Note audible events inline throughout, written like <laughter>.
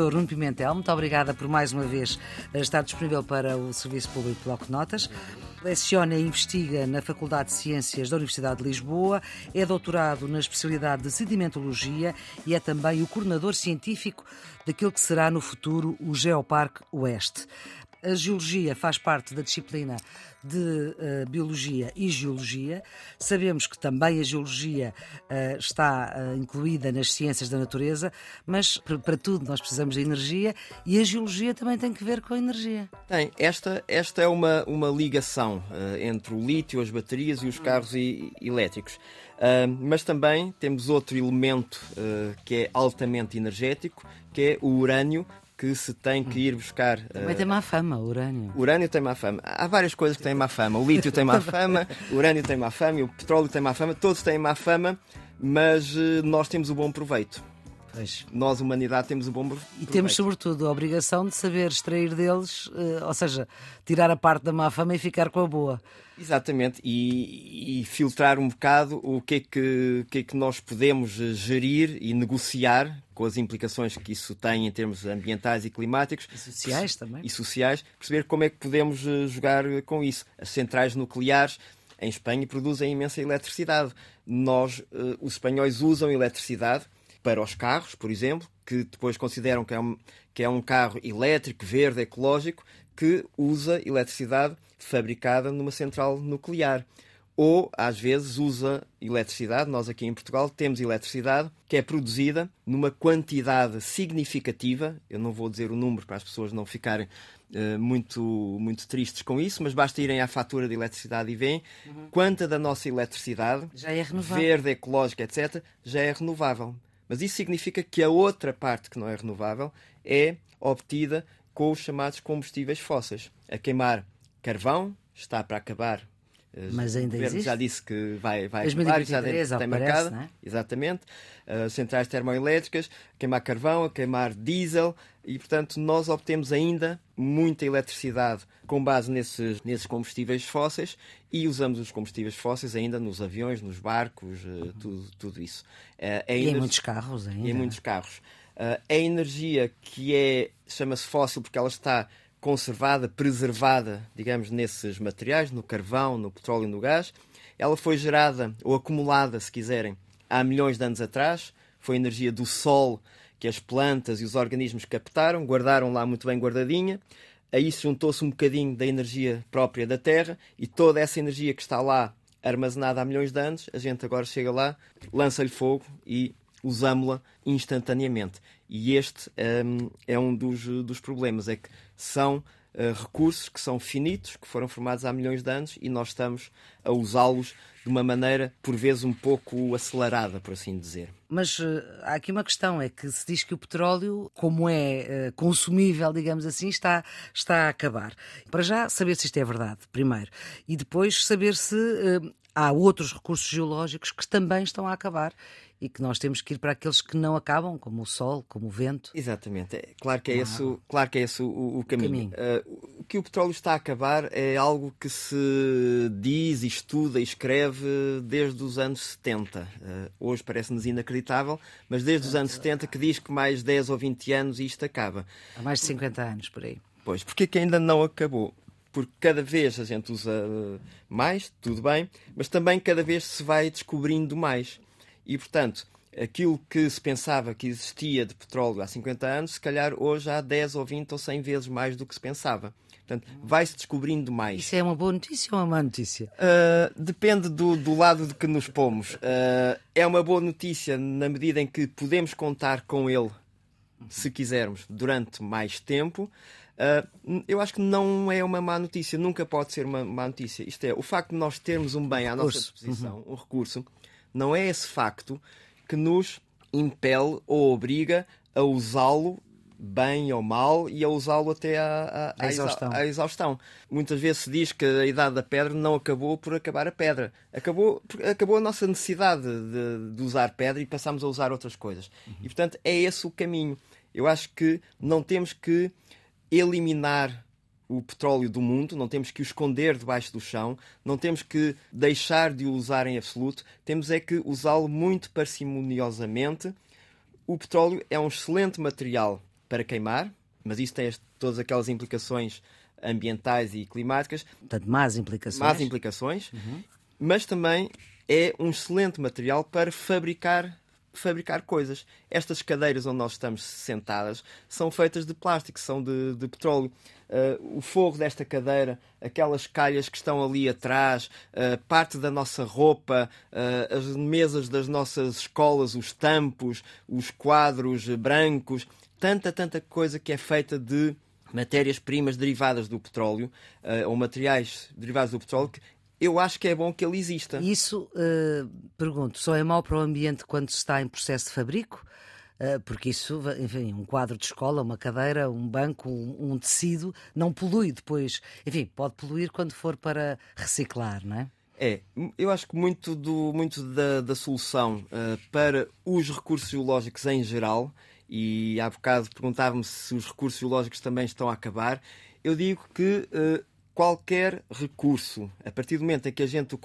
professor Nuno Pimentel, muito obrigada por mais uma vez estar disponível para o Serviço Público Bloco de Notas. Leciona e investiga na Faculdade de Ciências da Universidade de Lisboa, é doutorado na especialidade de sedimentologia e é também o coordenador científico daquilo que será no futuro o Geoparque Oeste. A geologia faz parte da disciplina de uh, biologia e geologia. Sabemos que também a geologia uh, está uh, incluída nas ciências da natureza, mas para tudo nós precisamos de energia e a geologia também tem que ver com a energia. Tem. Esta, esta é uma, uma ligação entre o lítio, as baterias e os carros i, elétricos. mas também temos outro elemento que é altamente energético, que é o urânio, que se tem que ir buscar. Também uh... tem má fama, o urânio. O urânio tem má fama. Há várias coisas que têm má fama. O lítio tem má <laughs> fama, o urânio tem má fama, o petróleo tem má fama, todos têm má fama, mas uh, nós temos o bom proveito. Pois. Nós, humanidade, temos o bom proveito. E temos, sobretudo, a obrigação de saber extrair deles, uh, ou seja, tirar a parte da má fama e ficar com a boa. Exatamente, e, e, filtrar um bocado o que, é que, que é que nós podemos gerir e negociar com as implicações que isso tem em termos ambientais e climáticos. E sociais também. E sociais, perceber como é que podemos eh, jogar com isso. As centrais nucleares em Espanha produzem imensa eletricidade. Nós, eh, os espanhóis, usam eletricidade para os carros, por exemplo, que depois consideram que é um, que é um carro elétrico, verde, ecológico, que usa eletricidade fabricada numa central nuclear. Ou, às vezes, usa eletricidade. Nós, aqui em Portugal, temos eletricidade que é produzida numa quantidade significativa. Eu não vou dizer o número para as pessoas não ficarem uh, muito, muito tristes com isso, mas basta irem à fatura de eletricidade e veem uhum. quanta da nossa eletricidade, já é renovável. verde, ecológica, etc., já é renovável. Mas isso significa que a outra parte que não é renovável é obtida com os chamados combustíveis fósseis. A queimar carvão, está para acabar. Mas ainda o existe? já disse que vai, vai acabar, já tem, tem marcado. É? Exatamente. Uh, centrais termoelétricas, queimar carvão, a queimar diesel e, portanto, nós obtemos ainda muita eletricidade com base nesses, nesses combustíveis fósseis e usamos os combustíveis fósseis ainda nos aviões, nos barcos, uh, tudo, tudo isso. Uh, e em muitos carros ainda. E em muitos carros. a energia que é, chama-se fóssil porque ela está conservada, preservada, digamos, nesses materiais, no carvão, no petróleo e no gás. Ela foi gerada ou acumulada, se quiserem, há milhões de anos atrás. Foi energia do sol que as plantas e os organismos captaram, guardaram lá muito bem guardadinha. Aí juntou-se um bocadinho da energia própria da Terra e toda essa energia que está lá armazenada há milhões de anos, a gente agora chega lá, lança-lhe fogo e usámo-la instantaneamente. E este um, é um dos, dos problemas, é que são uh, recursos que são finitos, que foram formados há milhões de anos e nós estamos a usá-los de uma maneira, por vezes, um pouco acelerada, por assim dizer. Mas uh, há aqui uma questão, é que se diz que o petróleo, como é uh, consumível, digamos assim, está, está a acabar. Para já, saber se isto é verdade, primeiro. E depois saber se há outros recursos geológicos que também estão a acabar e que nós temos que ir para aqueles que não acabam, como o sol, como o vento. Exatamente. É, claro que é esse, claro que é esse o, o caminho. caminho. Uh, o que o petróleo está a acabar é algo que se diz, estuda e escreve desde os anos 70. Uh, ah, hoje parece-nos inacreditável, mas desde os anos 70 que diz que mais 10 ou 20 anos isto acaba. Há mais de 50 anos por aí. Pois, porque é que ainda não acabou? porque cada vez a gente usa mais, tudo bem, mas também cada vez se vai descobrindo mais. E, portanto, aquilo que se pensava que existia de petróleo há 50 anos, se calhar hoje há 10 ou 20 ou 100 vezes mais do que se pensava. Portanto, vai-se descobrindo mais. Isso é uma boa notícia ou uma má notícia? Uh, depende do, do, lado de que nos pomos. Uh, é uma boa notícia na medida em que podemos contar com ele, se quisermos, durante mais tempo. Uh, eu acho que não é uma má notícia, nunca pode ser uma má notícia. Isto é, o facto de nós termos um bem à nossa disposição, uhum. um recurso, não é esse facto que nos impele ou obriga a usá-lo bem ou mal e a usá-lo até à, à, à, exaustão. à, exaustão. Muitas vezes se diz que a idade da pedra não acabou por acabar a pedra. Acabou, acabou a nossa necessidade de, de usar pedra e passamos a usar outras coisas. Uhum. E portanto é esse o caminho. Eu acho que não temos que eliminar o petróleo do mundo, não temos que o esconder debaixo do chão, não temos que deixar de o usar em absoluto, temos é que usá-lo muito parcimoniosamente. O petróleo é um excelente material para queimar, mas isso tem todas aquelas implicações ambientais e climáticas. Portanto, más implicações. Más implicações, uhum. mas também é um excelente material para fabricar fabricar coisas. Estas cadeiras onde nós estamos sentadas são feitas de plástico, são de, de petróleo. Uh, o fogo desta cadeira, aquelas calhas que estão ali atrás, uh, parte da nossa roupa, uh, as mesas das nossas escolas, os tampos, os quadros brancos, tanta, tanta coisa que é feita de matérias-primas derivadas do petróleo ou materiais derivados do petróleo que eu acho que é bom que ele exista. Isso, uh, pergunto, só é mau para o ambiente quando se está em processo de fabrico? Uh, porque isso, enfim, um quadro de escola, uma cadeira, um banco, um, um, tecido, não polui depois. Enfim, pode poluir quando for para reciclar, não é? É, eu acho que muito, do, muito da, da solução uh, para os recursos geológicos em geral, e há bocado perguntava-me se os recursos geológicos também estão a acabar, eu digo que uh, qualquer recurso, a partir do momento em que a gente o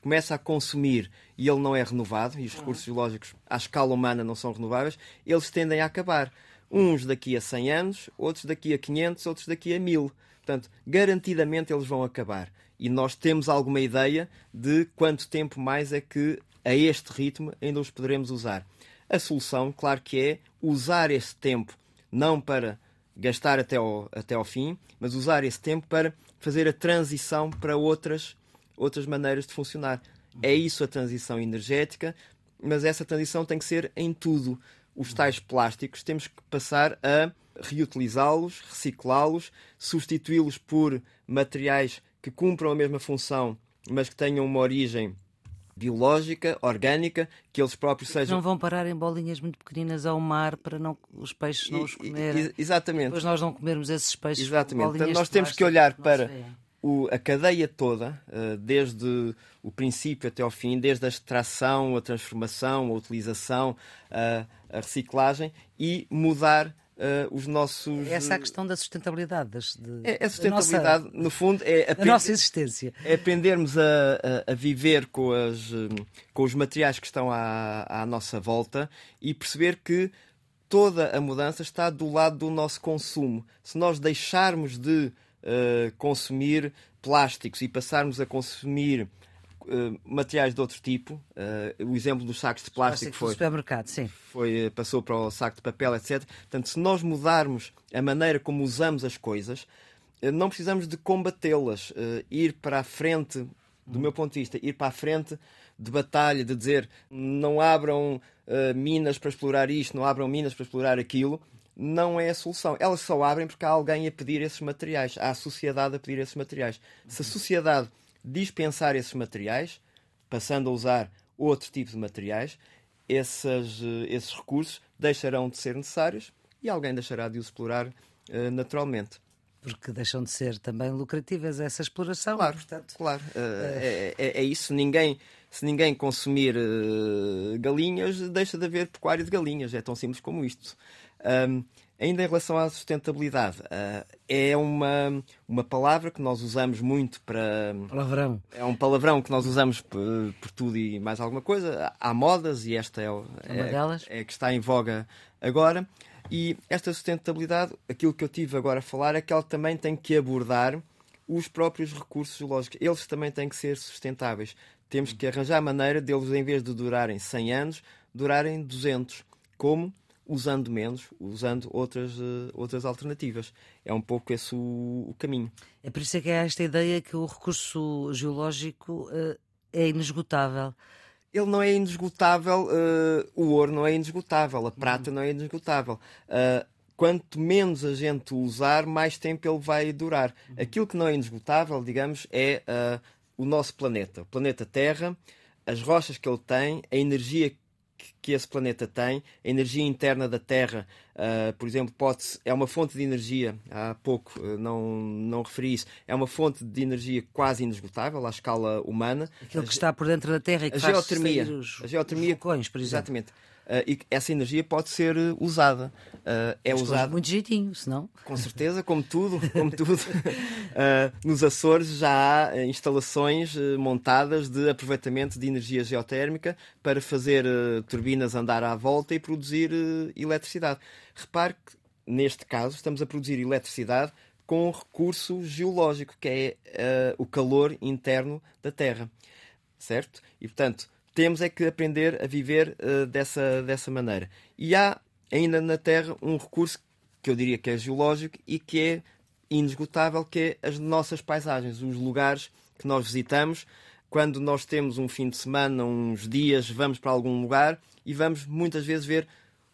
começa a consumir e ele não é renovado, e os recursos geológicos à escala humana não são renováveis, eles tendem a acabar. Uns daqui a 100 anos, outros daqui a 500, outros daqui a 1000. Portanto, garantidamente eles vão acabar. E nós temos alguma ideia de quanto tempo mais é que, a este ritmo, ainda os poderemos usar. A solução, claro que é usar esse tempo não para gastar até ao, até ao fim, mas usar esse tempo para fazer a transição para outras, outras maneiras de funcionar. É isso a transição energética, mas essa transição tem que ser em tudo. Os tais plásticos temos que passar a reutilizá-los, reciclá-los, substituí-los por materiais que cumpram a mesma função, mas que tenham uma origem biológica, orgânica, que eles próprios sejam. Não vão parar em bolinhas muito pequeninas ao mar para não, os peixes não os comerem. Exatamente. Depois nós não comermos esses peixes. Exatamente. Então, nós temos que olhar para o, a cadeia toda, uh, desde o princípio até ao fim, desde a extração, a transformação, a utilização, uh, a reciclagem e mudar Uh, os nossos. Essa é a questão da sustentabilidade. Das, de, é, a sustentabilidade, nossa, no fundo, é a nossa existência. É aprendermos a, a, a, viver com, as, com os materiais que estão à, à nossa volta e perceber que toda a mudança está do lado do nosso consumo. Se nós deixarmos de uh, consumir plásticos e passarmos a consumir uh, materiais de outro tipo. Uh, o exemplo dos sacos de plástico, foi. supermercado, sim. Foi, eh, passou para o saco de papel, etc. Portanto, se nós mudarmos a maneira como usamos as coisas, não precisamos de combatê-las. ir para a frente, do meu ponto de vista, ir para a frente de batalha, de dizer não abram minas para explorar isto, não abram minas para explorar aquilo não é a solução. Elas só abrem porque há alguém a pedir esses materiais, há a sociedade a pedir esses materiais. Se a sociedade dispensar esses materiais, passando a usar outro tipo de materiais, esses, eh, esses recursos deixarão de ser necessários e alguém deixará de os explorar uh, naturalmente. Porque deixam de ser também lucrativas essa exploração. Claro, portanto, claro. Uh, é, é, é, isso. Ninguém, se ninguém consumir uh, galinhas, deixa de haver pecuária de galinhas. É tão simples como isto. Um, Ainda em relação à sustentabilidade, uh, é uma, uma palavra que nós usamos muito para. Palavrão. É um palavrão que nós usamos por, por tudo e mais alguma coisa. Há modas e esta é, é, é, que está em voga agora. E esta sustentabilidade, aquilo que eu tive agora a falar, é que ela também tem que abordar os próprios recursos geológicos. Eles também têm que ser sustentáveis. Temos que arranjar maneira deles, em vez de durarem 100 anos, durarem 200. Como? Usando menos, usando outras, uh, outras alternativas. É um pouco esse o, o, caminho. É por isso é que há esta ideia que o recurso geológico uh, é inesgotável. Ele não é inesgotável, uh, o ouro não é inesgotável, a prata não é inesgotável. quanto menos a gente usar, mais tempo ele vai durar. Aquilo que não é inesgotável, digamos, é o nosso planeta. O planeta Terra, as rochas que ele tem, a energia que esse planeta tem, a energia interna da Terra, uh, por exemplo, pode é uma fonte de energia, há pouco uh, não, não referi isso, é uma fonte de energia quase inesgotável à escala humana. Aquilo que está por dentro da Terra e que a faz geotermia, os, a geotermia, vulcões, por exemplo. Exatamente. E essa energia pode ser usada. é Mas usada muito jeitinho, senão. Com certeza, como tudo, como tudo. <laughs> nos Açores já há instalações montadas de aproveitamento de energia geotérmica para fazer turbinas andar à volta e produzir eletricidade. Repare que neste caso estamos a produzir eletricidade com recurso geológico, que é uh, o calor interno da Terra. Certo? E, portanto, temos é que aprender a viver uh, dessa, dessa maneira. E há ainda na Terra um recurso que eu diria que é geológico e que é inesgotável, que é as nossas paisagens, os lugares que nós visitamos. Quando nós temos um fim de semana, uns dias, vamos para algum lugar e vamos muitas vezes ver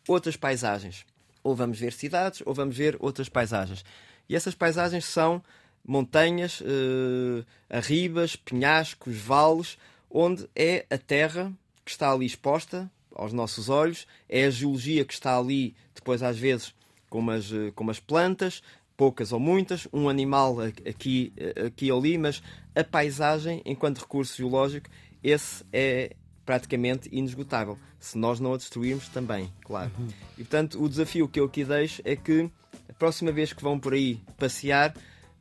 outras paisagens. Ou vamos ver cidades, ou vamos ver outras paisagens. E essas paisagens são montanhas, uh, arribas, penhascos, vales, onde é a terra que está ali exposta aos nossos olhos, é a geologia que está ali, depois às vezes com umas, eh, com umas plantas, poucas ou muitas, um animal aqui, eh, aqui ou ali, mas a paisagem, enquanto recurso geológico, esse é praticamente inesgotável. Se nós não a destruirmos, também, claro. Uhum. E portanto, o desafio que eu aqui deixo é que a próxima vez que vão por aí passear,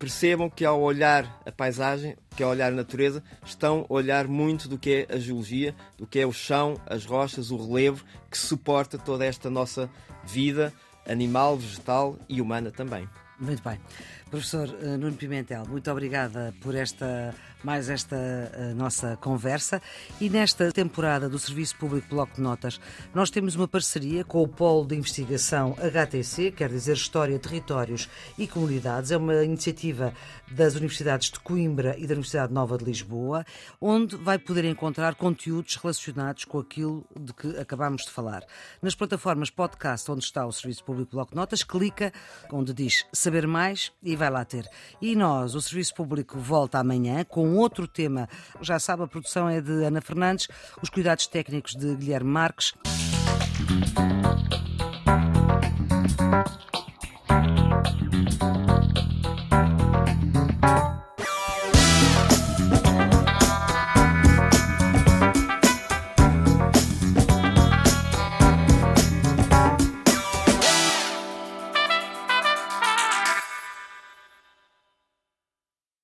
percebam que ao olhar a paisagem, que ao olhar a natureza, estão a olhar muito do que é a geologia, do que é o chão, as rochas, o relevo que suporta toda esta nossa vida animal, vegetal e humana também. Muito bem. Professor eh, Nuno Pimentel, muito obrigada por esta mais esta uh, nossa conversa. E nesta temporada do Serviço Público Bloco de Notas, nós temos uma parceria com o Polo de Investigação HTC, quer dizer História, Territórios e Comunidades. É uma iniciativa das Universidades de Coimbra e da Universidade Nova de Lisboa, onde vai poder encontrar conteúdos relacionados com aquilo de que acabámos de falar. Nas plataformas podcast, onde está o Serviço Público Bloco de Notas, clica onde diz saber mais e vai lá ter. E nós, o Serviço Público, volta amanhã com outro tema. Já sabe, a produção é de Ana Fernandes, os cuidados técnicos de Guilherme Marques.